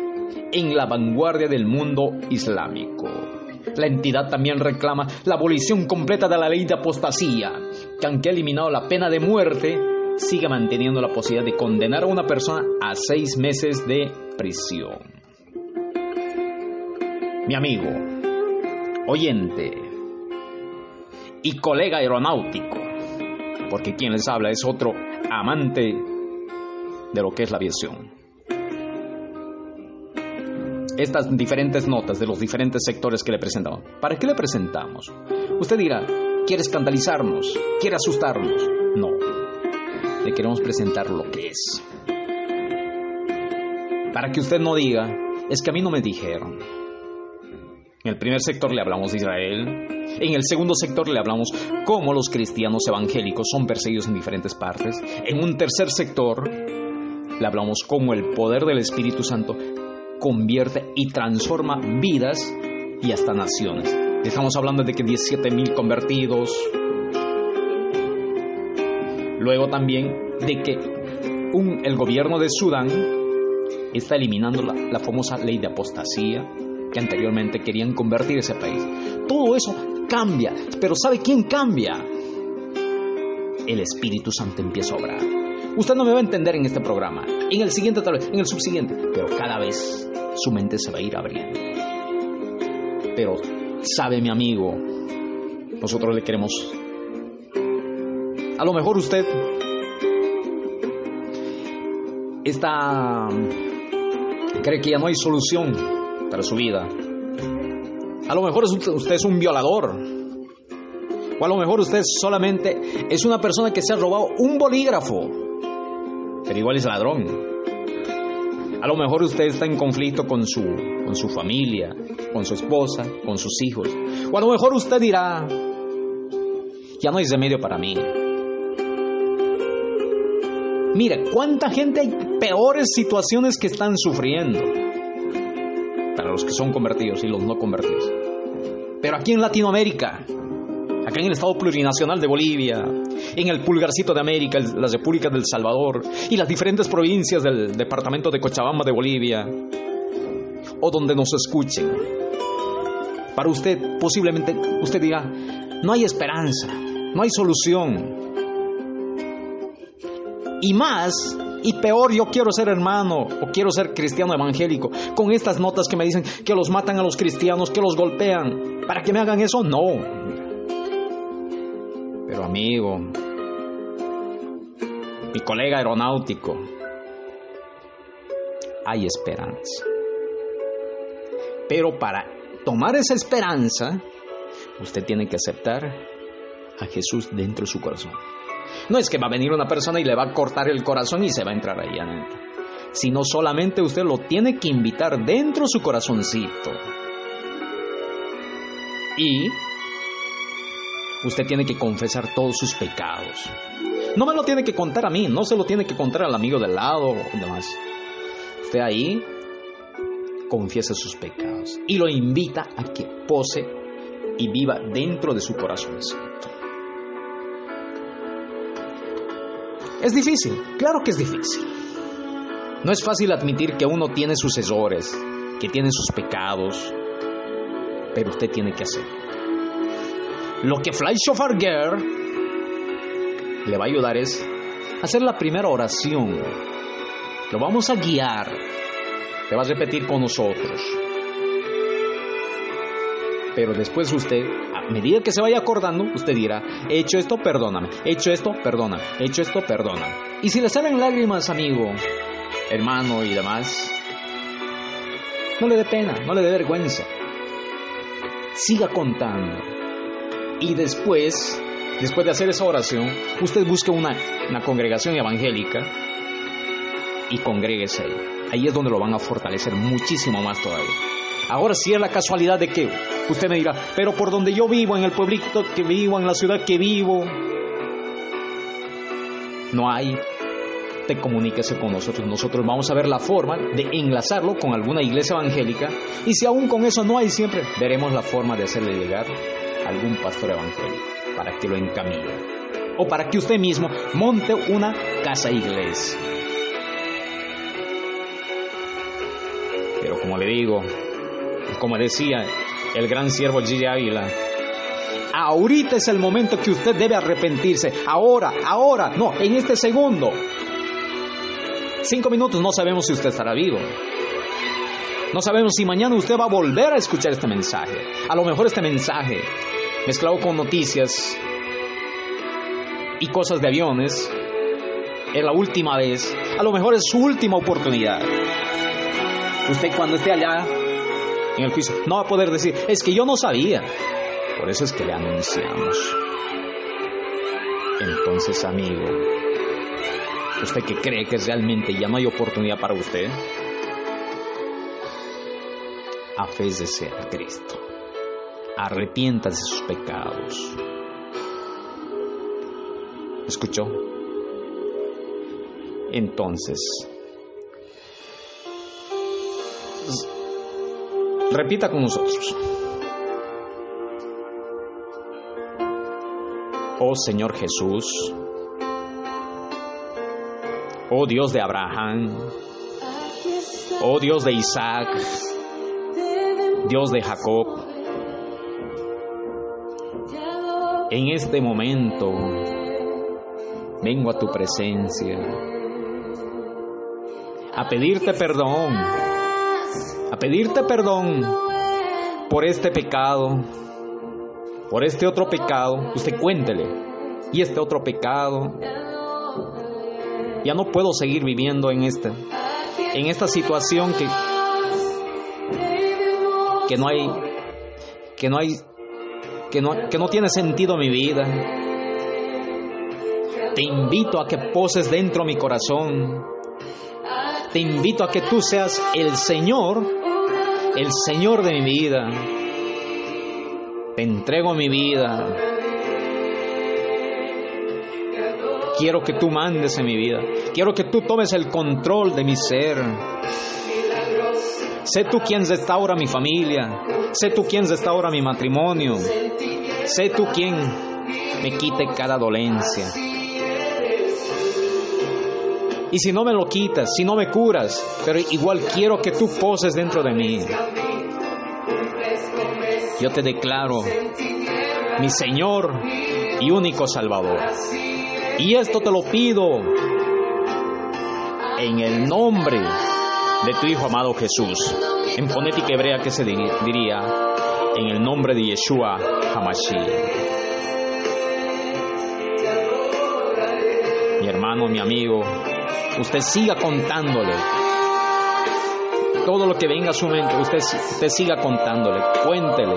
en la vanguardia del mundo islámico. La entidad también reclama la abolición completa de la ley de apostasía, que aunque ha eliminado la pena de muerte, sigue manteniendo la posibilidad de condenar a una persona a seis meses de prisión. Mi amigo, oyente y colega aeronáutico, porque quien les habla es otro amante de lo que es la aviación estas diferentes notas de los diferentes sectores que le presentamos. ¿Para qué le presentamos? Usted dirá, ¿quiere escandalizarnos? ¿Quiere asustarnos? No. Le queremos presentar lo que es. Para que usted no diga, es que a mí no me dijeron. En el primer sector le hablamos de Israel. En el segundo sector le hablamos cómo los cristianos evangélicos son perseguidos en diferentes partes. En un tercer sector le hablamos cómo el poder del Espíritu Santo convierte y transforma vidas y hasta naciones. Estamos hablando de que 17 mil convertidos. Luego también de que el gobierno de Sudán está eliminando la, la famosa ley de apostasía que anteriormente querían convertir ese país. Todo eso cambia, pero ¿sabe quién cambia? El Espíritu Santo empieza a obrar. Usted no me va a entender en este programa, en el siguiente tal vez, en el subsiguiente, pero cada vez su mente se va a ir abriendo. Pero, sabe mi amigo, nosotros le queremos... A lo mejor usted está... cree que ya no hay solución para su vida. A lo mejor usted es un violador. O a lo mejor usted solamente es una persona que se ha robado un bolígrafo. Pero igual es ladrón. A lo mejor usted está en conflicto con su, con su familia, con su esposa, con sus hijos. O a lo mejor usted dirá, ya no hay remedio para mí. Mire, cuánta gente hay peores situaciones que están sufriendo para los que son convertidos y los no convertidos. Pero aquí en Latinoamérica, acá en el Estado Plurinacional de Bolivia, en el Pulgarcito de América, las repúblicas del Salvador y las diferentes provincias del departamento de Cochabamba de Bolivia, o donde nos escuchen, para usted posiblemente usted diga, no hay esperanza, no hay solución. Y más, y peor, yo quiero ser hermano o quiero ser cristiano evangélico. Con estas notas que me dicen que los matan a los cristianos, que los golpean. ¿Para que me hagan eso? No. Amigo, mi colega aeronáutico, hay esperanza. Pero para tomar esa esperanza, usted tiene que aceptar a Jesús dentro de su corazón. No es que va a venir una persona y le va a cortar el corazón y se va a entrar ahí adentro. Sino solamente usted lo tiene que invitar dentro de su corazoncito. Y usted tiene que confesar todos sus pecados. No me lo tiene que contar a mí, no se lo tiene que contar al amigo del lado o demás. Usted ahí confiesa sus pecados y lo invita a que pose y viva dentro de su corazoncito. Es difícil, claro que es difícil. No es fácil admitir que uno tiene sus errores, que tiene sus pecados, pero usted tiene que hacerlo. Lo que Fly Shofar Girl le va a ayudar es hacer la primera oración. Lo vamos a guiar. Le va a repetir con nosotros. Pero después usted, a medida que se vaya acordando, usted dirá, he hecho esto, perdóname, he hecho esto, perdóname, he hecho esto, perdóname. Y si le salen lágrimas, amigo, hermano y demás, no le dé pena, no le dé vergüenza. Siga contando. Y después, después de hacer esa oración, usted busque una, una congregación evangélica y congréguese ahí. Ahí es donde lo van a fortalecer muchísimo más todavía. Ahora sí es la casualidad de que usted me diga, pero por donde yo vivo, en el pueblito que vivo, en la ciudad que vivo, no hay. Te comuníquese con nosotros. Nosotros vamos a ver la forma de enlazarlo con alguna iglesia evangélica. Y si aún con eso no hay siempre, veremos la forma de hacerle llegar algún pastor evangélico para que lo encamine. O para que usted mismo monte una casa iglesia. Pero como le digo, como decía el gran siervo Gigi Ávila, ahorita es el momento que usted debe arrepentirse. Ahora, ahora, no, en este segundo. Cinco minutos no sabemos si usted estará vivo. No sabemos si mañana usted va a volver a escuchar este mensaje. A lo mejor este mensaje, mezclado con noticias y cosas de aviones, es la última vez. A lo mejor es su última oportunidad. Usted cuando esté allá en el juicio no va a poder decir, es que yo no sabía. Por eso es que le anunciamos. Entonces, amigo, ¿usted que cree que realmente ya no hay oportunidad para usted? Afézese a Cristo. Arrepiéntase de sus pecados. ¿Escuchó? Entonces, repita con nosotros. Oh Señor Jesús, Oh Dios de Abraham, oh Dios de Isaac, Dios de Jacob, en este momento vengo a tu presencia a pedirte perdón, a pedirte perdón por este pecado, por este otro pecado. Usted cuéntele, y este otro pecado. Ya no puedo seguir viviendo en esta, en esta situación que, que no hay, que no hay, que no, que no tiene sentido mi vida. Te invito a que poses dentro mi corazón. Te invito a que tú seas el Señor, el Señor de mi vida. Te entrego mi vida. Quiero que tú mandes en mi vida. Quiero que tú tomes el control de mi ser. Sé tú quien restaura mi familia. Sé tú quien restaura mi matrimonio. Sé tú quien me quite cada dolencia. Y si no me lo quitas, si no me curas, pero igual quiero que tú poses dentro de mí. Yo te declaro mi Señor y único Salvador. Y esto te lo pido en el nombre de tu Hijo amado Jesús. En fonética hebrea, que se diría? En el nombre de Yeshua Hamashiach. Mi hermano, mi amigo, usted siga contándole. Todo lo que venga a su mente, usted, usted siga contándole, cuéntele.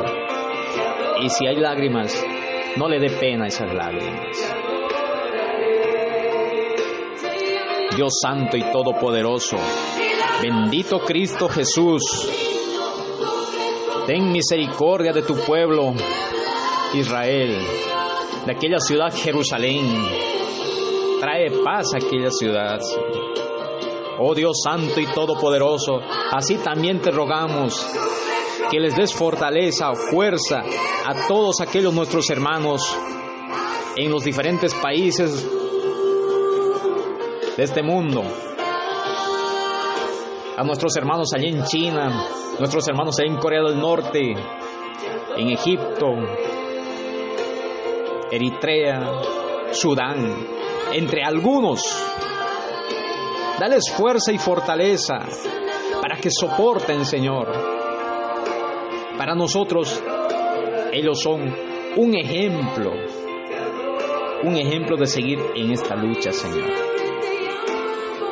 Y si hay lágrimas, no le dé pena esas lágrimas. Dios Santo y Todopoderoso, bendito Cristo Jesús, ten misericordia de tu pueblo, Israel, de aquella ciudad Jerusalén. Trae paz a aquella ciudad. Oh Dios Santo y Todopoderoso, así también te rogamos que les des fortaleza, fuerza a todos aquellos nuestros hermanos en los diferentes países de este mundo. A nuestros hermanos allí en China, nuestros hermanos allí en Corea del Norte, en Egipto, Eritrea, Sudán, entre algunos. Dales fuerza y fortaleza para que soporten, Señor. Para nosotros, ellos son un ejemplo, un ejemplo de seguir en esta lucha, Señor.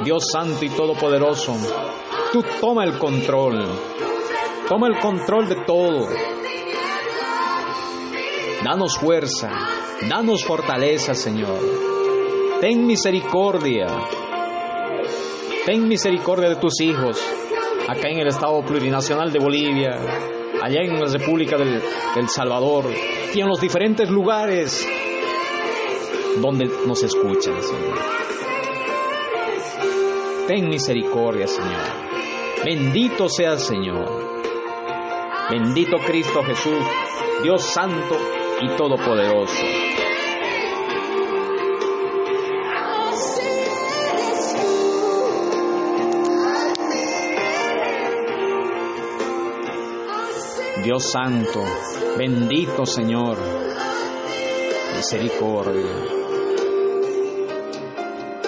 Dios Santo y Todopoderoso, tú toma el control, toma el control de todo. Danos fuerza, danos fortaleza, Señor. Ten misericordia, ten misericordia de tus hijos, acá en el Estado Plurinacional de Bolivia, allá en la República del, del Salvador y en los diferentes lugares donde nos escuchan, Señor. Ten misericordia, Señor. Bendito sea Señor. Bendito Cristo Jesús, Dios Santo y Todopoderoso. Dios Santo, bendito Señor, misericordia.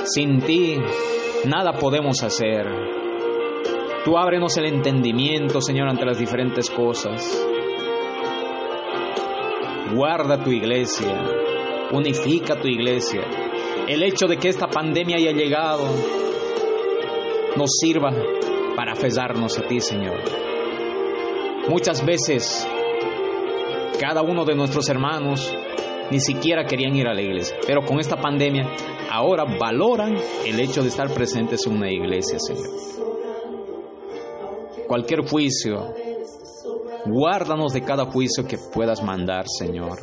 Sin ti nada podemos hacer. Tú ábrenos el entendimiento, Señor, ante las diferentes cosas. Guarda tu iglesia, unifica tu iglesia. El hecho de que esta pandemia haya llegado nos sirva para aferrarnos a ti, Señor. Muchas veces cada uno de nuestros hermanos ni siquiera querían ir a la iglesia, pero con esta pandemia ahora valoran el hecho de estar presentes en una iglesia, Señor. Cualquier juicio, guárdanos de cada juicio que puedas mandar, Señor.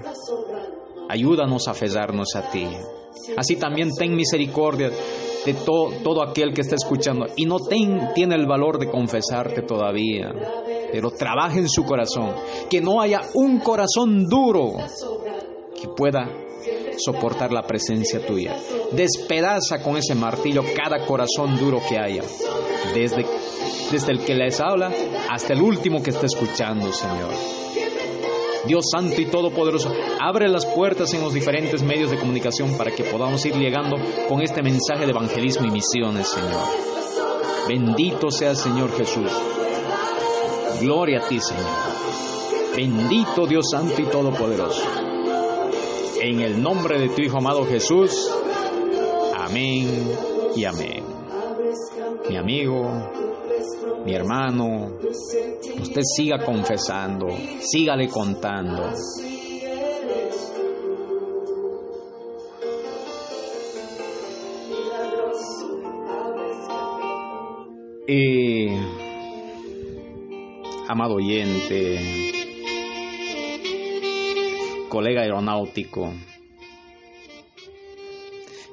Ayúdanos a aferrarnos a ti. Así también ten misericordia de to todo aquel que está escuchando y no ten, tiene el valor de confesarte todavía, pero trabaja en su corazón, que no haya un corazón duro que pueda soportar la presencia tuya. Despedaza con ese martillo cada corazón duro que haya, desde, desde el que les habla hasta el último que está escuchando, Señor. Dios Santo y Todopoderoso, abre las puertas en los diferentes medios de comunicación para que podamos ir llegando con este mensaje de evangelismo y misiones, Señor. Bendito sea Señor Jesús. Gloria a ti, Señor. Bendito Dios Santo y Todopoderoso. En el nombre de tu Hijo amado Jesús. Amén y amén. Mi amigo, mi hermano, usted siga confesando, sígale contando. Y, amado oyente, colega aeronáutico,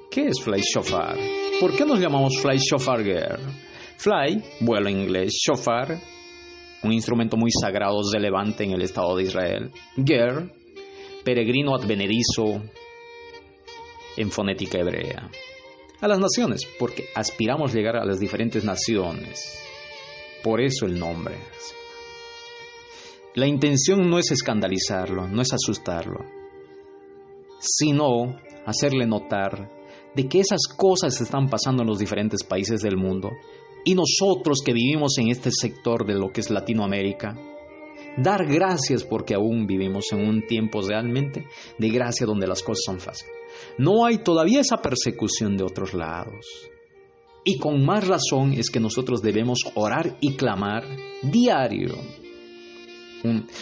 ¿qué es Fly Shofar? ¿Por qué nos llamamos Fly Shofar Girl? Fly, vuelo inglés, shofar, un instrumento muy sagrado de levante en el Estado de Israel. Ger, peregrino advenedizo en fonética hebrea. A las naciones, porque aspiramos llegar a las diferentes naciones. Por eso el nombre. La intención no es escandalizarlo, no es asustarlo, sino hacerle notar de que esas cosas están pasando en los diferentes países del mundo y nosotros que vivimos en este sector de lo que es Latinoamérica, dar gracias porque aún vivimos en un tiempo realmente de gracia donde las cosas son fáciles. No hay todavía esa persecución de otros lados. Y con más razón es que nosotros debemos orar y clamar diario.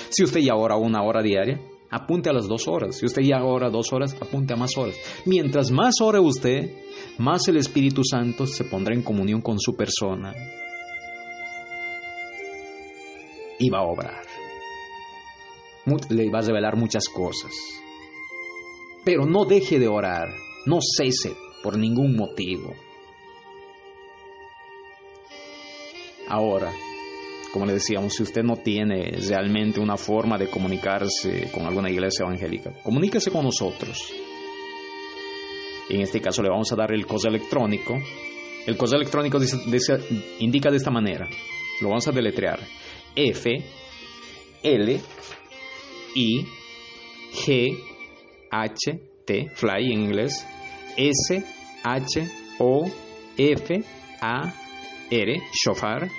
si usted ya ora una hora diaria, apunte a las dos horas. Si usted ya ora dos horas, apunte a más horas. Mientras más ore usted, más el Espíritu Santo se pondrá en comunión con su persona y va a obrar. Le va a revelar muchas cosas. Pero no deje de orar, no cese por ningún motivo. Ahora, como le decíamos, si usted no tiene realmente una forma de comunicarse con alguna iglesia evangélica, comuníquese con nosotros. En este caso le vamos a dar el correo electrónico. El correo electrónico indica de esta manera. Lo vamos a deletrear. F L I G H T fly en inglés S H O F A R shofar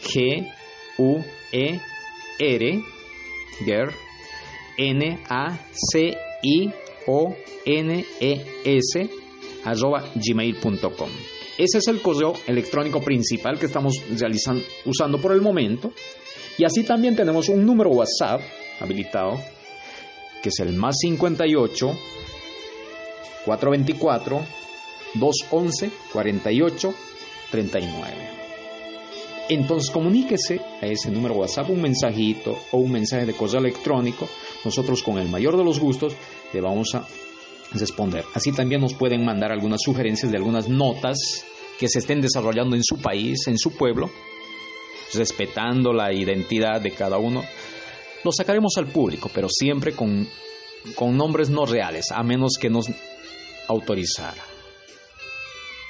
G U E R Ger N A C I o n e s arroba gmail.com. Ese es el correo electrónico principal que estamos usando por el momento. Y así también tenemos un número WhatsApp habilitado, que es el más 58 424 211 48 39. Entonces comuníquese a ese número WhatsApp un mensajito o un mensaje de correo electrónico. Nosotros con el mayor de los gustos le vamos a responder. Así también nos pueden mandar algunas sugerencias de algunas notas que se estén desarrollando en su país, en su pueblo, respetando la identidad de cada uno. Lo sacaremos al público, pero siempre con, con nombres no reales, a menos que nos autorizara.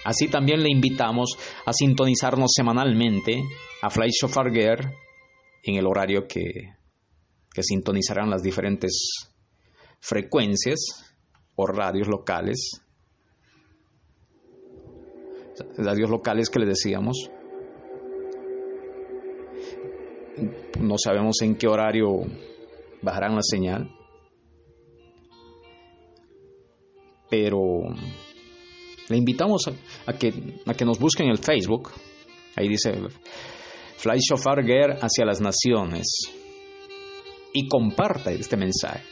Así también le invitamos a sintonizarnos semanalmente a Fly Shofar en el horario que, que sintonizarán las diferentes frecuencias o radios locales, radios locales que le decíamos. No sabemos en qué horario bajarán la señal, pero le invitamos a, que, a que nos busquen en el Facebook. Ahí dice Fly Shofar Ger hacia las naciones y comparta este mensaje.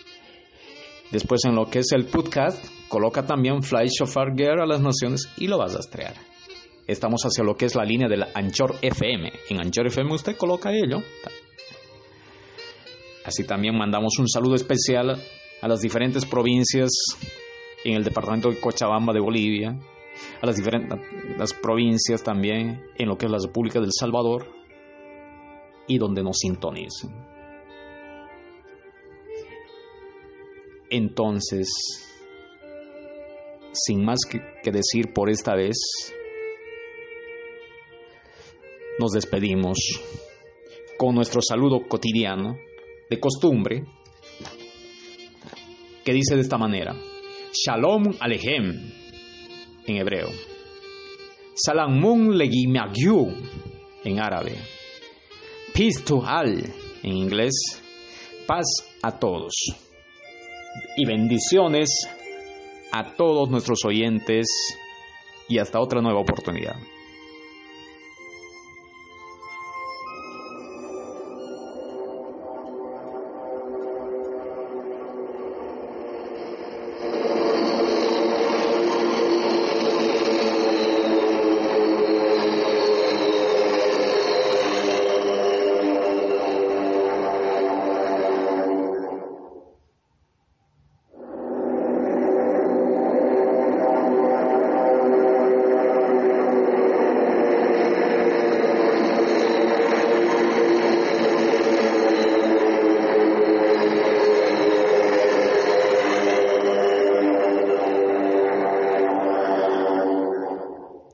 Después en lo que es el podcast, coloca también Fly Shofar Gear a las naciones y lo vas a rastrear. Estamos hacia lo que es la línea de la Anchor FM. En Anchor FM usted coloca ello. Así también mandamos un saludo especial a las diferentes provincias en el departamento de Cochabamba de Bolivia, a las diferentes las provincias también en lo que es la República del Salvador y donde nos sintonicen. Entonces, sin más que, decir por esta vez, nos despedimos con nuestro saludo cotidiano, de costumbre, que dice de esta manera, Shalom Alejem, en hebreo, Salamun Legimagyu, en árabe, Peace to all, en inglés, paz a todos, y bendiciones a todos nuestros oyentes, y hasta otra nueva oportunidad.